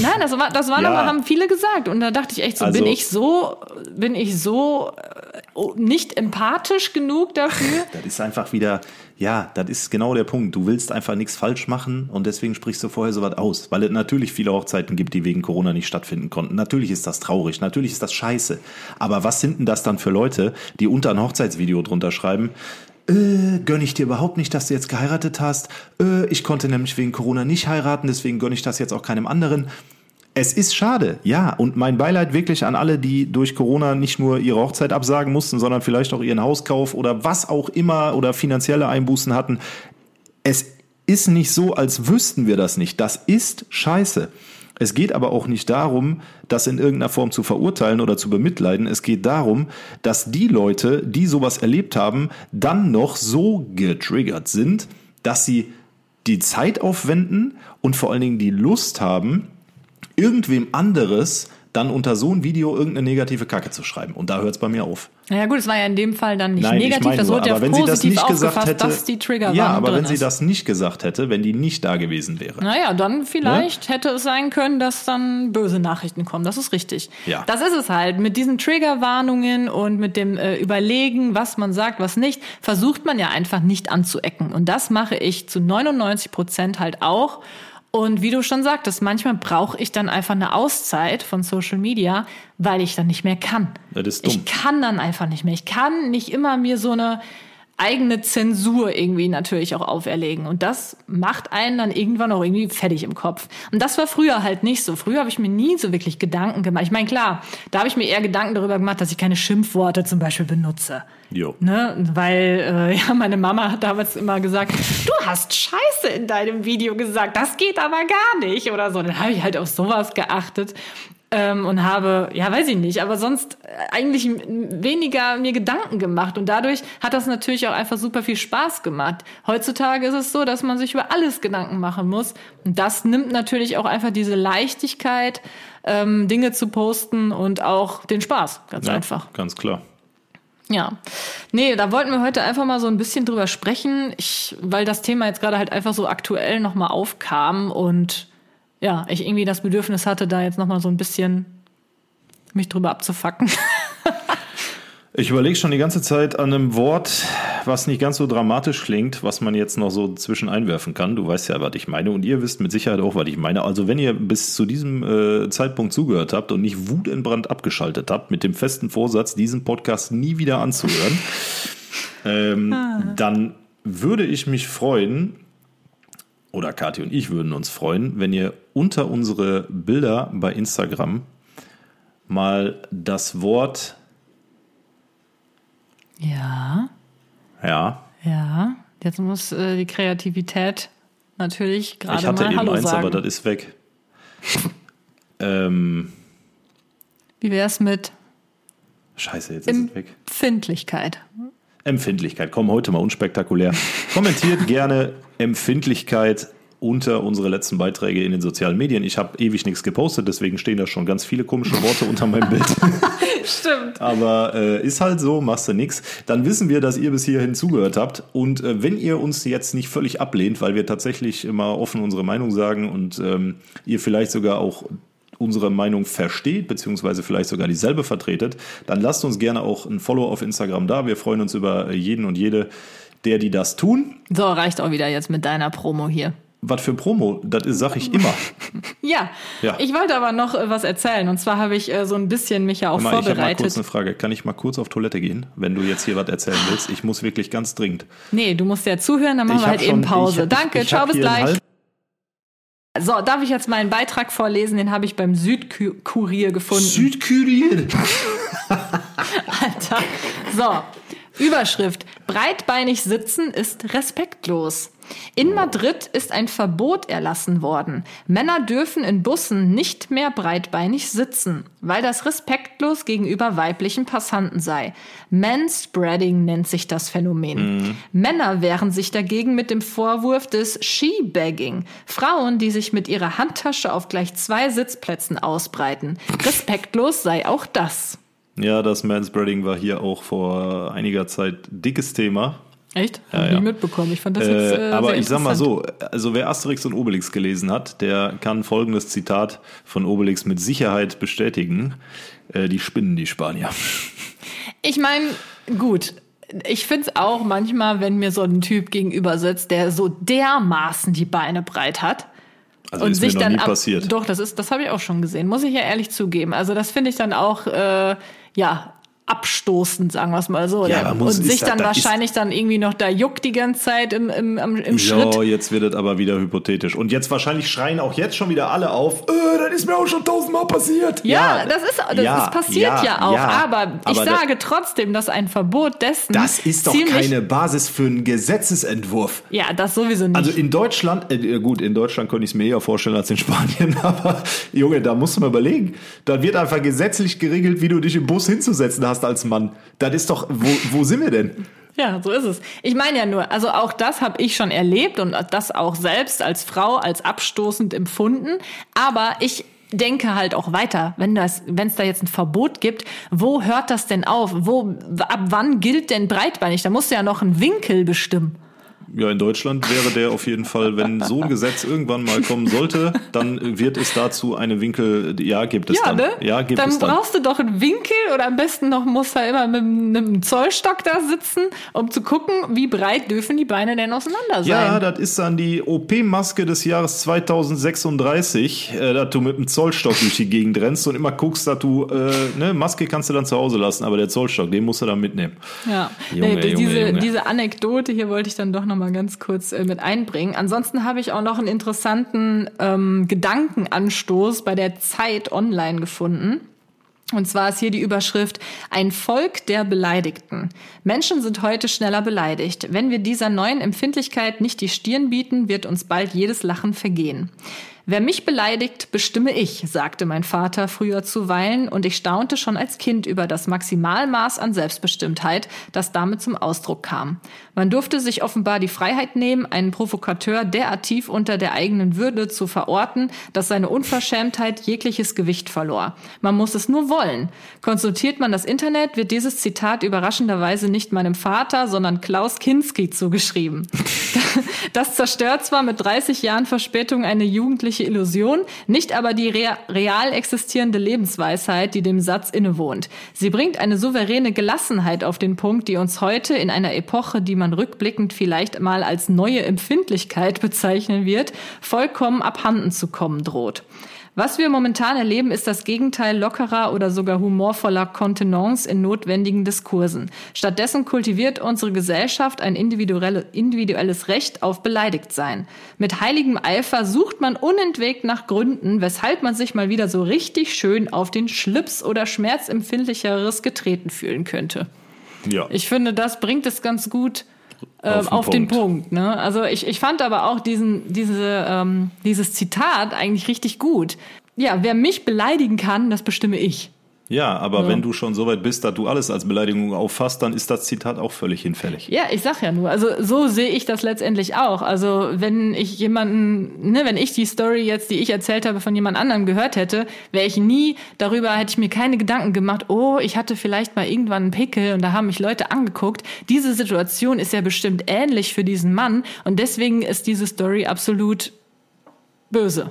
Nein, das war, das war Ja. noch, haben viele gesagt. Und da dachte ich echt so, Also- bin ich so, bin ich so äh, oh, nicht empathisch genug dafür? das ist einfach wieder, ja, das ist genau der Punkt. Du willst einfach nichts falsch machen und deswegen sprichst du vorher sowas aus. Weil es natürlich viele Hochzeiten gibt, die wegen Corona nicht stattfinden konnten. Natürlich ist das traurig, natürlich ist das scheiße. Aber was sind denn das dann für Leute, die unter ein Hochzeitsvideo drunter schreiben, äh, gönn ich dir überhaupt nicht, dass du jetzt geheiratet hast. Äh, ich konnte nämlich wegen Corona nicht heiraten, deswegen gönn ich das jetzt auch keinem anderen. Es ist schade, ja. Und mein Beileid wirklich an alle, die durch Corona nicht nur ihre Hochzeit absagen mussten, sondern vielleicht auch ihren Hauskauf oder was auch immer oder finanzielle Einbußen hatten. Es ist nicht so, als wüssten wir das nicht. Das ist scheiße. Es geht aber auch nicht darum, das in irgendeiner Form zu verurteilen oder zu bemitleiden. Es geht darum, dass die Leute, die sowas erlebt haben, dann noch so getriggert sind, dass sie die Zeit aufwenden und vor allen Dingen die Lust haben, irgendwem anderes dann unter so ein Video irgendeine negative Kacke zu schreiben. Und da hört es bei mir auf. Naja gut, es war ja in dem Fall dann nicht Nein, negativ, ich meine das wurde ja wenn sie das positiv nicht gesagt aufgefasst, hätte, dass die Trigger ja, aber wenn sie ist. das nicht gesagt hätte, wenn die nicht da gewesen wäre. Naja, dann vielleicht Ne? hätte es sein können, dass dann böse Nachrichten kommen. Das ist richtig. Ja. Das ist es halt. Mit diesen Triggerwarnungen und mit dem äh, Überlegen, was man sagt, was nicht, versucht man ja einfach nicht anzuecken. Und das mache ich zu 99 Prozent halt auch. Und wie du schon sagtest, manchmal brauche ich dann einfach eine Auszeit von Social Media, weil ich dann nicht mehr kann. Das ist dumm. Ich kann dann einfach nicht mehr. Ich kann nicht immer mir so eine eigene Zensur irgendwie natürlich auch auferlegen. Und das macht einen dann irgendwann auch irgendwie fertig im Kopf. Und das war früher halt nicht so. Früher habe ich mir nie so wirklich Gedanken gemacht. Ich meine, klar, da habe ich mir eher Gedanken darüber gemacht, dass ich keine Schimpfworte zum Beispiel benutze. Jo. Ne? Weil äh, ja, meine Mama hat damals immer gesagt, du hast Scheiße in deinem Video gesagt, das geht aber gar nicht oder so. Dann habe ich halt auf sowas geachtet ähm, und habe, ja, weiß ich nicht, aber sonst äh, eigentlich weniger mir Gedanken gemacht und dadurch hat das natürlich auch einfach super viel Spaß gemacht. Heutzutage ist es so, dass man sich über alles Gedanken machen muss und das nimmt natürlich auch einfach diese Leichtigkeit, ähm, Dinge zu posten und auch den Spaß, ganz Ja, einfach. Ganz klar. Ja. Nee, da wollten wir heute einfach mal so ein bisschen drüber sprechen, ich, weil das Thema jetzt gerade halt einfach so aktuell nochmal aufkam und ja, ich irgendwie das Bedürfnis hatte, da jetzt nochmal so ein bisschen mich drüber abzufacken. Ich überlege schon die ganze Zeit an einem Wort, was nicht ganz so dramatisch klingt, was man jetzt noch so zwischen einwerfen kann. Du weißt ja, was ich meine und ihr wisst mit Sicherheit auch, was ich meine. Also wenn ihr bis zu diesem äh, Zeitpunkt zugehört habt und nicht wutentbrannt abgeschaltet habt, mit dem festen Vorsatz, diesen Podcast nie wieder anzuhören, ähm, dann würde ich mich freuen, oder Kathi und ich würden uns freuen, wenn ihr unter unsere Bilder bei Instagram mal das Wort Ja, ja, ja. Jetzt muss äh, die Kreativität natürlich gerade ich hatte mal eben Hallo eins, sagen. aber das ist weg. ähm, Wie wär's mit scheiße, jetzt ist es weg. Empfindlichkeit? Empfindlichkeit. Komm, heute mal unspektakulär. Kommentiert gerne Empfindlichkeit unter unsere letzten Beiträge in den sozialen Medien. Ich habe ewig nichts gepostet, deswegen stehen da schon ganz viele komische Worte unter meinem Bild. Stimmt. Aber äh, ist halt so, machst du nix. Dann wissen wir, dass ihr bis hierhin zugehört habt. Und äh, wenn ihr uns jetzt nicht völlig ablehnt, weil wir tatsächlich immer offen unsere Meinung sagen und ähm, ihr vielleicht sogar auch unsere Meinung versteht, beziehungsweise vielleicht sogar dieselbe vertretet, dann lasst uns gerne auch ein Follow auf Instagram da. Wir freuen uns über jeden und jede, der die das tun. So, reicht auch wieder jetzt mit deiner Promo hier. Was für Promo, das ist, sag ich immer. Ja. Ja. ich wollte aber noch äh, was erzählen. Und zwar habe ich äh, so ein bisschen mich ja auch Mal, ich habe mal vorbereitet. kurz eine Frage. Kann ich mal kurz auf Toilette gehen, wenn du jetzt hier was erzählen willst? Ich muss wirklich ganz dringend. Nee, du musst ja zuhören, dann machen Ich wir halt eben schon- Pause. ich- Danke, ich ciao, bis gleich. So, darf ich jetzt meinen Beitrag vorlesen? Den habe ich beim Südkurier gefunden. Südkurier. Alter. So, Überschrift. Breitbeinig sitzen ist respektlos. In Madrid ist ein Verbot erlassen worden. Männer dürfen in Bussen nicht mehr breitbeinig sitzen, weil das respektlos gegenüber weiblichen Passanten sei. Manspreading nennt sich das Phänomen. Männer wehren sich dagegen mit dem Vorwurf des She-Bagging. Frauen, die sich mit ihrer Handtasche auf gleich zwei Sitzplätzen ausbreiten. Respektlos sei auch das. Ja, das Manspreading war hier auch vor einiger Zeit dickes Thema. Echt? Ja, Hab ich ja. nicht mitbekommen. Ich fand das jetzt. Äh, Äh, aber ich sag mal so, also wer Asterix und Obelix gelesen hat, der kann folgendes Zitat von Obelix mit Sicherheit bestätigen. Äh, die spinnen die Spanier. Ich meine, gut. Ich find's auch manchmal, wenn mir so ein Typ gegenüber sitzt, der so dermaßen die Beine breit hat. Also und ist sich mir noch dann nie ab- passiert. Doch, das ist, das habe ich auch schon gesehen, muss ich ja ehrlich zugeben. Also das finde ich dann auch, äh, ja, abstoßend, sagen wir es mal so. Ja, und sich das- dann das ist- wahrscheinlich dann irgendwie noch da juckt die ganze Zeit im, im, im, im Schritt. Ja, jetzt wird es aber wieder hypothetisch. Und jetzt wahrscheinlich schreien auch jetzt schon wieder alle auf, äh, das ist mir auch schon tausendmal passiert. Ja, das ist, das ja, ist passiert ja, ja, auch. ja. aber ich Aber das- sage trotzdem, dass ein Verbot dessen. Das ist doch keine Basis für einen Gesetzesentwurf. Ja, das sowieso nicht. Also in Deutschland, äh, gut, in Deutschland könnte ich es mir eher vorstellen als in Spanien, aber Junge, da musst du mal überlegen. Da wird einfach gesetzlich geregelt, wie du dich im Bus hinzusetzen hast als Mann. Das ist doch, wo, wo sind wir denn? Ja, so ist es. Ich meine ja nur, also auch das habe ich schon erlebt und das auch selbst als Frau als abstoßend empfunden. Aber ich denke halt auch weiter. Wenn das, wenn es da jetzt ein Verbot gibt, wo hört das denn auf? Wo, ab wann gilt denn breitbeinig? Da musst du ja noch einen Winkel bestimmen. Ja, in Deutschland wäre der auf jeden Fall, wenn so ein Gesetz irgendwann mal kommen sollte, dann wird es dazu eine Winkel, ja, gibt es Ja, dann. ne? Ja, gibt dann es dann. brauchst du doch einen Winkel oder am besten noch muss er immer mit einem Zollstock da sitzen, um zu gucken, wie breit dürfen die Beine denn auseinander sein. Ja, das ist dann die OP-Maske des Jahres 2036, äh, dass du mit dem Zollstock durch die Gegend rennst und immer guckst, dass du, äh, ne, Maske kannst du dann zu Hause lassen, aber der Zollstock, den musst du dann mitnehmen. Ja, Junge, nee, Junge, diese, Junge. diese Anekdote hier wollte ich dann doch noch mal ganz kurz äh, mit einbringen. Ansonsten habe ich auch noch einen interessanten ähm, Gedankenanstoß bei der Zeit online gefunden. Und zwar ist hier die Überschrift Ein Volk der Beleidigten. Menschen sind heute schneller beleidigt. Wenn wir dieser neuen Empfindlichkeit nicht die Stirn bieten, wird uns bald jedes Lachen vergehen. Wer mich beleidigt, bestimme ich, sagte mein Vater früher zuweilen, und ich staunte schon als Kind über das Maximalmaß an Selbstbestimmtheit, das damit zum Ausdruck kam. Man durfte sich offenbar die Freiheit nehmen, einen Provokateur derart tief unter der eigenen Würde zu verorten, dass seine Unverschämtheit jegliches Gewicht verlor. Man muss es nur wollen. Konsultiert man das Internet, wird dieses Zitat überraschenderweise nicht meinem Vater, sondern Klaus Kinski zugeschrieben. Das zerstört zwar mit 30 Jahren Verspätung eine jugendliche Illusion, nicht aber die rea real existierende Lebensweisheit, die dem Satz innewohnt. Sie bringt eine souveräne Gelassenheit auf den Punkt, die uns heute in einer Epoche, die man rückblickend vielleicht mal als neue Empfindlichkeit bezeichnen wird, vollkommen abhanden zu kommen droht. Was wir momentan erleben, ist das Gegenteil lockerer oder sogar humorvoller Kontenance in notwendigen Diskursen. Stattdessen kultiviert unsere Gesellschaft ein individuelle, individuelles Recht auf Beleidigtsein. Mit heiligem Eifer sucht man unentwegt nach Gründen, weshalb man sich mal wieder so richtig schön auf den Schlips oder schmerzempfindlicheres getreten fühlen könnte. Ja. Ich finde, das bringt es ganz gut ähm, Auf den auf, den Punkt. Punkt. Ne? Also ich, ich fand aber auch diesen, diese, ähm, dieses Zitat eigentlich richtig gut. Ja, wer mich beleidigen kann, das bestimme ich. Ja, aber Ja. wenn du schon so weit bist, dass du alles als Beleidigung auffasst, dann ist das Zitat auch völlig hinfällig. Ja, ich sag ja nur, also so sehe ich das letztendlich auch. Also wenn ich jemanden, ne, wenn ich die Story jetzt, die ich erzählt habe, von jemand anderem gehört hätte, wäre ich nie darüber, hätte ich mir keine Gedanken gemacht, oh, ich hatte vielleicht mal irgendwann einen Pickel und da haben mich Leute angeguckt. Diese Situation ist ja bestimmt ähnlich für diesen Mann und deswegen ist diese Story absolut böse.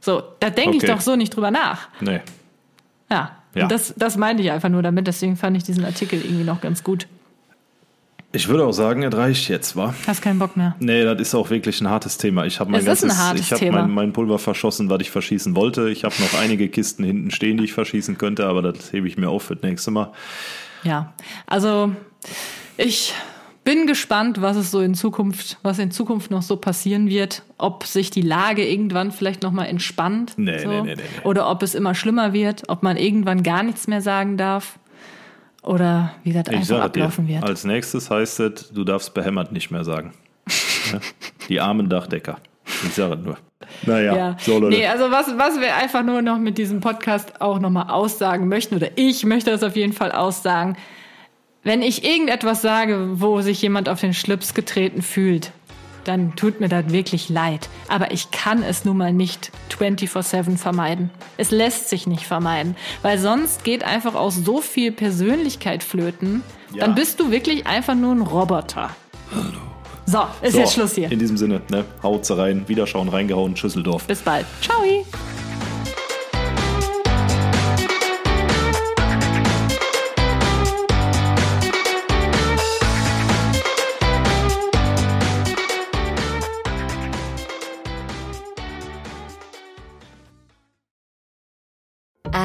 So, da denke ich Okay. doch so nicht drüber nach. Nee. Ja. Ja. Und das, das meinte ich einfach nur damit, deswegen fand ich diesen Artikel irgendwie noch ganz gut. Ich würde auch sagen, es reicht jetzt, wa? Hast keinen Bock mehr. Nee, das ist auch wirklich ein hartes Thema. Ich habe mein Es ganzes, ich habe mein, mein Pulver verschossen, was ich verschießen wollte. Ich habe noch einige Kisten hinten stehen, die ich verschießen könnte, aber das hebe ich mir auf für das nächste Mal. Ja, also ich bin gespannt, was es so in Zukunft, was in Zukunft noch so passieren wird, ob sich die Lage irgendwann vielleicht noch mal entspannt, Nee, so, nee, nee, nee, nee. oder ob es immer schlimmer wird, ob man irgendwann gar nichts mehr sagen darf oder wie Ich einfach sage dir, ablaufen wird. als nächstes heißt es, du darfst behämmert nicht mehr sagen. Die armen Dachdecker. Ich sage nur. Naja, Ja, so Leute. nee, also was, was wir einfach nur noch mit diesem Podcast auch nochmal aussagen möchten, oder ich möchte das auf jeden Fall aussagen, wenn ich irgendetwas sage, wo sich jemand auf den Schlips getreten fühlt, dann tut mir das wirklich leid. Aber ich kann es nun mal nicht 24-7 vermeiden. Es lässt sich nicht vermeiden, weil sonst geht einfach auch so viel Persönlichkeit flöten. Ja. Dann bist du wirklich einfach nur ein Roboter. So, ist so, jetzt Schluss hier. In diesem Sinne, ne, haut rein, Wiederschauen, reingehauen, Schüsseldorf. Bis bald. Ciao.